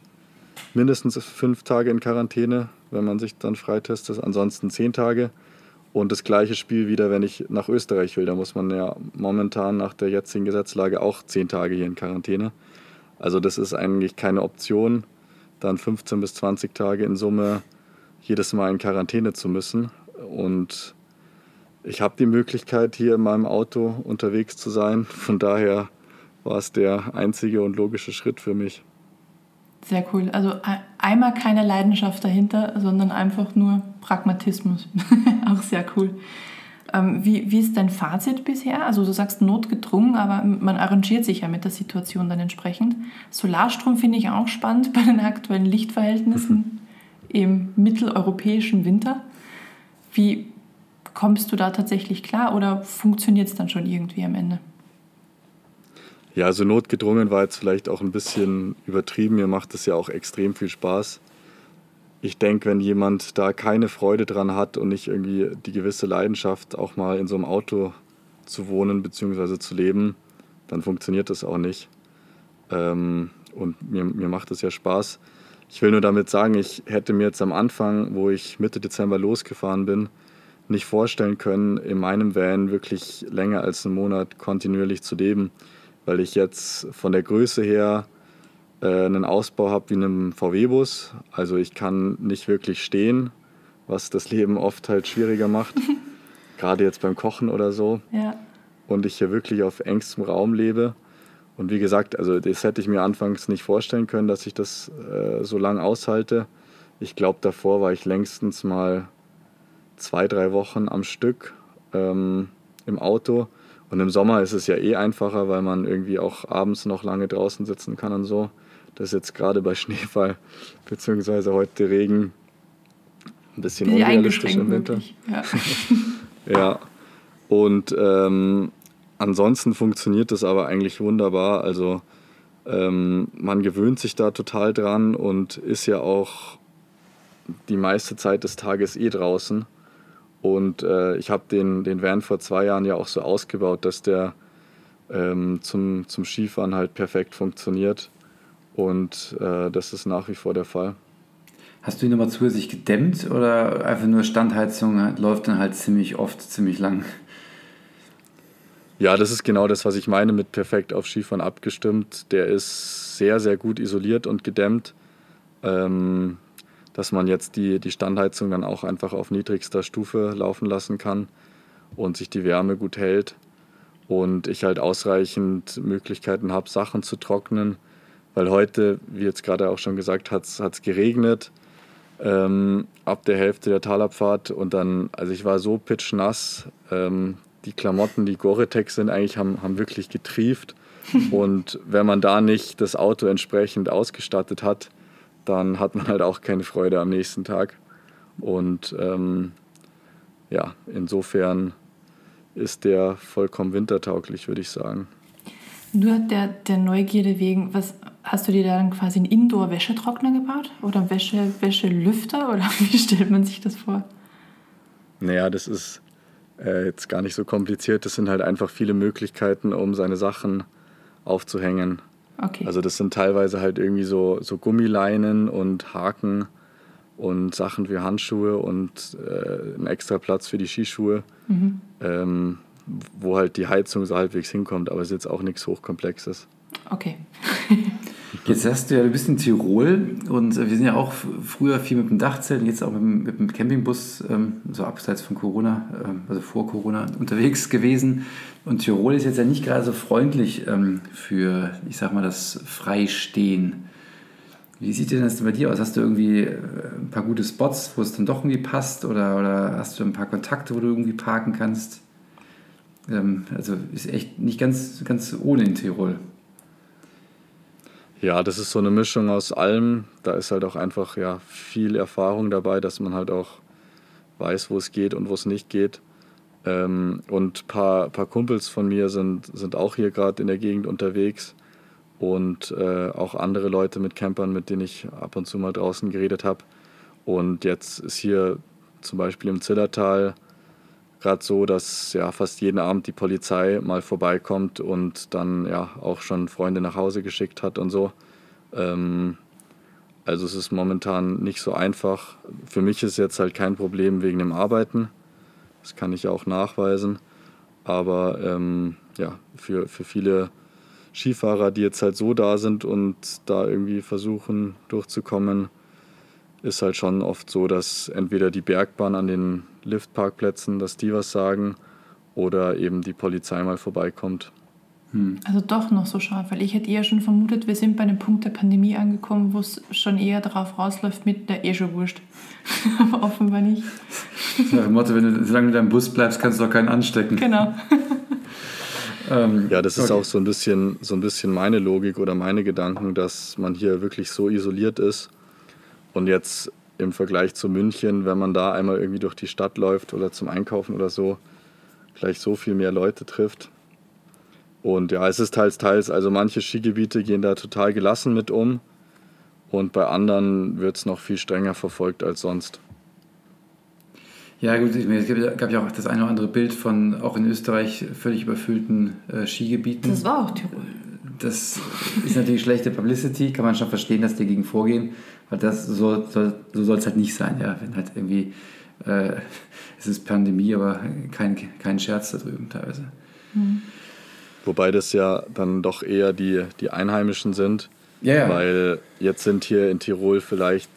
mindestens fünf Tage in Quarantäne, wenn man sich dann freitestet, ansonsten zehn Tage. Und das gleiche Spiel wieder, wenn ich nach Österreich will. Da muss man ja momentan nach der jetzigen Gesetzlage auch zehn Tage hier in Quarantäne. Also das ist eigentlich keine Option dann 15 bis 20 Tage in Summe jedes Mal in Quarantäne zu müssen. Und ich habe die Möglichkeit, hier in meinem Auto unterwegs zu sein. Von daher war es der einzige und logische Schritt für mich. Sehr cool. Also einmal keine Leidenschaft dahinter, sondern einfach nur Pragmatismus. Auch sehr cool. Ähm, wie, wie ist dein Fazit bisher? Also du sagst notgedrungen, aber man arrangiert sich ja mit der Situation dann entsprechend. Solarstrom finde ich auch spannend bei den aktuellen Lichtverhältnissen mhm. im mitteleuropäischen Winter. Wie kommst du da tatsächlich klar oder funktioniert es dann schon irgendwie am Ende? Ja, also notgedrungen war jetzt vielleicht auch ein bisschen übertrieben. Mir macht es ja auch extrem viel Spaß. Ich denke, wenn jemand da keine Freude dran hat und nicht irgendwie die gewisse Leidenschaft, auch mal in so einem Auto zu wohnen bzw. zu leben, dann funktioniert das auch nicht. Ähm, und mir, mir macht es ja Spaß. Ich will nur damit sagen, ich hätte mir jetzt am Anfang, wo ich Mitte Dezember losgefahren bin, nicht vorstellen können, in meinem Van wirklich länger als einen Monat kontinuierlich zu leben weil ich jetzt von der Größe her einen Ausbau habe wie einem VW-Bus. Also ich kann nicht wirklich stehen, was das Leben oft halt schwieriger macht, gerade jetzt beim Kochen oder so. Ja. Und ich hier wirklich auf engstem Raum lebe. Und wie gesagt, also das hätte ich mir anfangs nicht vorstellen können, dass ich das äh, so lange aushalte. Ich glaube, davor war ich längstens mal zwei, drei Wochen am Stück ähm, im Auto und im Sommer ist es ja eh einfacher, weil man irgendwie auch abends noch lange draußen sitzen kann und so. Das ist jetzt gerade bei Schneefall beziehungsweise heute Regen ein bisschen Wie unrealistisch im Winter. Ja. ja. Und ähm, ansonsten funktioniert das aber eigentlich wunderbar. Also ähm, man gewöhnt sich da total dran und ist ja auch die meiste Zeit des Tages eh draußen. Und äh, ich habe den, den Van vor zwei Jahren ja auch so ausgebaut, dass der ähm, zum, zum Skifahren halt perfekt funktioniert. Und äh, das ist nach wie vor der Fall. Hast du ihn nochmal zusätzlich gedämmt oder einfach nur Standheizung läuft dann halt ziemlich oft, ziemlich lang? Ja, das ist genau das, was ich meine mit perfekt auf Skifahren abgestimmt. Der ist sehr, sehr gut isoliert und gedämmt. Ähm, dass man jetzt die, die Standheizung dann auch einfach auf niedrigster Stufe laufen lassen kann und sich die Wärme gut hält. Und ich halt ausreichend Möglichkeiten habe, Sachen zu trocknen. Weil heute, wie jetzt gerade auch schon gesagt, hat es geregnet ähm, ab der Hälfte der Talabfahrt. Und dann, also ich war so pitschnass. Ähm, die Klamotten, die Gore-Tex sind, eigentlich haben, haben wirklich getrieft. Und wenn man da nicht das Auto entsprechend ausgestattet hat, dann hat man halt auch keine Freude am nächsten Tag. Und ähm, ja, insofern ist der vollkommen wintertauglich, würde ich sagen. Nur der, der Neugierde wegen, was hast du dir da dann quasi einen Indoor-Wäschetrockner gebaut? Oder einen Wäsche, Wäschelüfter? Oder wie stellt man sich das vor? Naja, das ist äh, jetzt gar nicht so kompliziert. Das sind halt einfach viele Möglichkeiten, um seine Sachen aufzuhängen. Okay. Also das sind teilweise halt irgendwie so, so Gummileinen und Haken und Sachen für Handschuhe und äh, ein extra Platz für die Skischuhe, mhm. ähm, wo halt die Heizung so halbwegs hinkommt, aber es ist jetzt auch nichts Hochkomplexes. Okay. Jetzt sagst du ja, du bist in Tirol und wir sind ja auch früher viel mit dem Dachzelt, jetzt auch mit dem, mit dem Campingbus, ähm, so abseits von Corona, ähm, also vor Corona, unterwegs gewesen. Und Tirol ist jetzt ja nicht gerade so freundlich ähm, für, ich sag mal, das Freistehen. Wie sieht denn das bei dir aus? Hast du irgendwie äh, ein paar gute Spots, wo es dann doch irgendwie passt? Oder, oder hast du ein paar Kontakte, wo du irgendwie parken kannst? Ähm, also ist echt nicht ganz, ganz ohne in Tirol. Ja, das ist so eine Mischung aus allem. Da ist halt auch einfach ja, viel Erfahrung dabei, dass man halt auch weiß, wo es geht und wo es nicht geht. Ähm, und ein paar, paar Kumpels von mir sind, sind auch hier gerade in der Gegend unterwegs. Und äh, auch andere Leute mit Campern, mit denen ich ab und zu mal draußen geredet habe. Und jetzt ist hier zum Beispiel im Zillertal gerade so, dass ja fast jeden Abend die Polizei mal vorbeikommt und dann ja auch schon Freunde nach Hause geschickt hat und so. Ähm, also es ist momentan nicht so einfach. Für mich ist jetzt halt kein Problem wegen dem Arbeiten. Das kann ich auch nachweisen. Aber ähm, ja, für, für viele Skifahrer, die jetzt halt so da sind und da irgendwie versuchen durchzukommen, ist halt schon oft so, dass entweder die Bergbahn an den Liftparkplätzen, dass die was sagen oder eben die Polizei mal vorbeikommt. Also doch noch so scharf, weil ich hätte eher schon vermutet, wir sind bei einem Punkt der Pandemie angekommen, wo es schon eher darauf rausläuft mit der eh schon wurscht. Aber offenbar nicht. Dem Motto, wenn du, solange du in deinem Bus bleibst, kannst du doch keinen anstecken. Genau. Ähm, Ja, das ist okay. auch so ein bisschen so ein bisschen meine Logik oder meine Gedanken, dass man hier wirklich so isoliert ist und jetzt im Vergleich zu München, wenn man da einmal irgendwie durch die Stadt läuft oder zum Einkaufen oder so, gleich so viel mehr Leute trifft. Und ja, es ist teils, teils. Also manche Skigebiete gehen da total gelassen mit um und bei anderen wird es noch viel strenger verfolgt als sonst. Ja, gut, ich meine, es gab ja- gab ja auch das eine oder andere Bild von auch in Österreich völlig überfüllten äh, Skigebieten. Das war auch Tirol. Das ist natürlich schlechte Publicity, kann man schon verstehen, dass die dagegen vorgehen, weil das so, soll, so soll es halt nicht sein, ja. Wenn halt irgendwie, äh, es ist Pandemie, aber kein, kein Scherz da drüben teilweise. Wobei das ja dann doch eher die, die Einheimischen sind. Ja, ja. Weil jetzt sind hier in Tirol vielleicht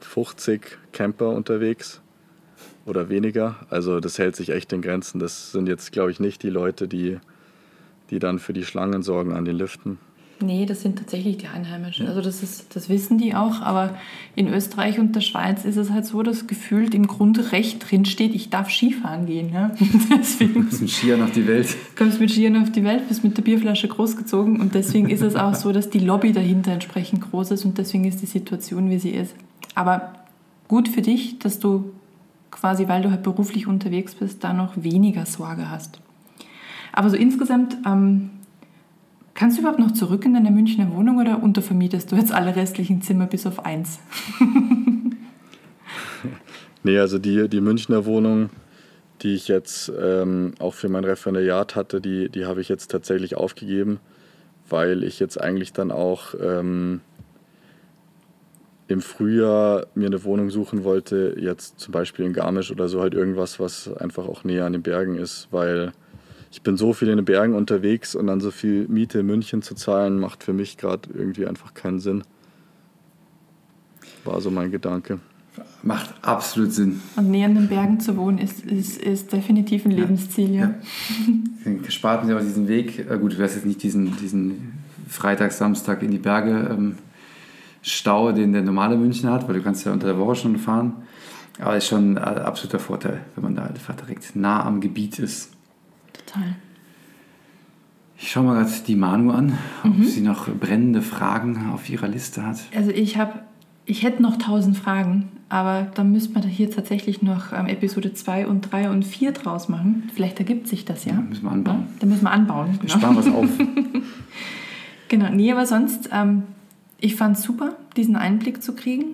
50 Camper unterwegs oder weniger. Also das hält sich echt in Grenzen. Das sind jetzt, glaube ich, nicht die Leute, die, die dann für die Schlangen sorgen an den Liften. Nee, das sind tatsächlich die Einheimischen. Also das, ist, das wissen die auch, aber in Österreich und der Schweiz ist es halt so, dass gefühlt im Grundrecht drinsteht, ich darf Skifahren gehen. Ja? Deswegen Das ist ein Skiern auf die Welt. kommst du mit Skiern auf die Welt, bist mit der Bierflasche großgezogen und deswegen ist es auch so, dass die Lobby dahinter entsprechend groß ist und deswegen ist die Situation, wie sie ist. Aber gut für dich, dass du quasi, weil du halt beruflich unterwegs bist, da noch weniger Sorge hast. Aber so insgesamt, ähm, kannst du überhaupt noch zurück in deine Münchner Wohnung oder untervermietest du jetzt alle restlichen Zimmer bis auf eins? Nee, also die, die Münchner Wohnung, die ich jetzt ähm, auch für mein Referendariat hatte, die, die habe ich jetzt tatsächlich aufgegeben, weil ich jetzt eigentlich dann auch ähm, im Frühjahr mir eine Wohnung suchen wollte, jetzt zum Beispiel in Garmisch oder so, halt irgendwas, was einfach auch näher an den Bergen ist, weil ich bin so viel in den Bergen unterwegs und dann so viel Miete in München zu zahlen, macht für mich gerade irgendwie einfach keinen Sinn. War so mein Gedanke. Macht absolut Sinn. Und näher an den Bergen zu wohnen, ist, ist, ist definitiv ein Lebensziel, ja. Ja. Spart mir aber diesen Weg. Äh, gut, du wirst jetzt nicht diesen, diesen Freitag, Samstag in die Berge ähm, Stau, den der normale Münchner hat, weil du kannst ja unter der Woche schon fahren. Aber ist schon ein absoluter Vorteil, wenn man da einfach direkt nah am Gebiet ist. Total. Ich schaue mal gerade die Manu an, ob sie noch brennende Fragen auf ihrer Liste hat. Also ich habe, ich hätte noch tausend Fragen, aber dann müsste man hier tatsächlich noch ähm, Episode 2 und 3 und 4 draus machen. Vielleicht ergibt sich das ja. Ja, müssen wir anbauen. Ja, dann müssen wir anbauen. Wir Genau. sparen was auf. Genau, nee, aber sonst, ähm, ich fand es super, diesen Einblick zu kriegen.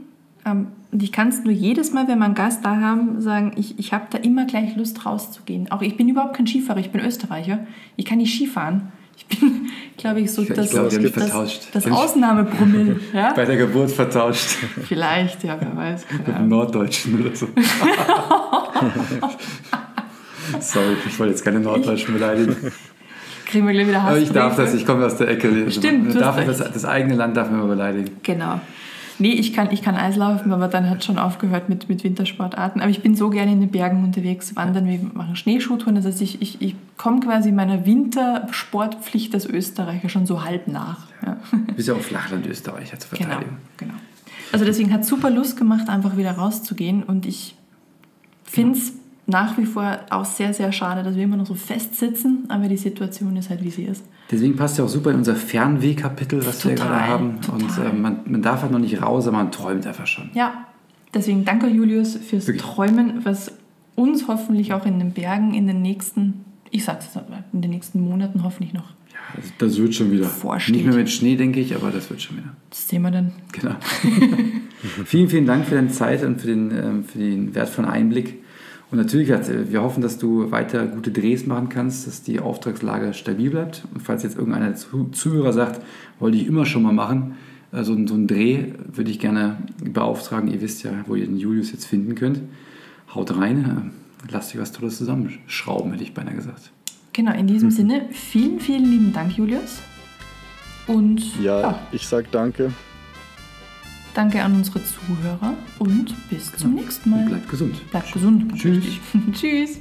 Ähm, und ich kann es nur jedes Mal, wenn wir einen Gast da haben, sagen, ich, ich habe da immer gleich Lust rauszugehen. Auch ich bin überhaupt kein Skifahrer, ich bin Österreicher. Ich kann nicht Skifahren. Ich bin, glaube ich, so Ich- das, mich das, das Ausnahmepromille. Ja? Bei der Geburt vertauscht. Vielleicht, ja, wer weiß. Mit dem. Norddeutschen oder so. Sorry, ich wollte jetzt keine Norddeutschen beleidigen. Kriegen wir gleich wieder Hass. Aber ich darf das, ich komme aus der Ecke. Stimmt, das, das eigene Land darf man immer beleidigen. Genau. Nee, ich kann, ich kann Eislaufen, aber dann hat schon aufgehört mit, mit Wintersportarten. Aber ich bin so gerne in den Bergen unterwegs, wandern, wir machen Schneeschuhtouren. Das heißt, ich, ich, ich komme quasi meiner Wintersportpflicht als Österreicher schon so halb nach. Ja. Du bist ja auch Flachland-Österreicher zu Genau, verteidigen. genau. Also deswegen hat es super Lust gemacht, einfach wieder rauszugehen. Und ich finde es nach wie vor auch sehr, sehr schade, dass wir immer noch so festsitzen. Aber die Situation ist halt, wie sie ist. Deswegen passt ja auch super in unser Fernweh-Kapitel, was wir Total, gerade haben. total. Und äh, man, man darf halt noch nicht raus, aber man träumt einfach schon. Ja, deswegen danke Julius fürs Wirklich. Träumen, was uns hoffentlich auch in den Bergen in den nächsten, ich sag's jetzt mal, in den nächsten Monaten hoffentlich noch. Ja, das, das wird schon wieder. Vorsteht. Nicht mehr mit Schnee, denke ich, aber das wird schon wieder. Das sehen wir dann. Genau. vielen, vielen Dank für deine Zeit und für den, ähm, für den wertvollen Einblick. Und natürlich, wir hoffen, dass du weiter gute Drehs machen kannst, dass die Auftragslage stabil bleibt. Und falls jetzt irgendeiner Zuhörer sagt, wollte ich immer schon mal machen, äh, so, ein- so einen Dreh würde ich gerne beauftragen. Ihr wisst ja, wo ihr den Julius jetzt finden könnt. Haut rein, äh, lasst euch was Tolles zusammenschrauben, hätte ich beinahe gesagt. Genau, in diesem Sinne, vielen, vielen lieben Dank, Julius. Und Ja, ja, ich sag danke. Danke an unsere Zuhörer und bis zum nächsten Mal. Bleibt gesund. Bleibt gesund. Tschüss. Tschüss.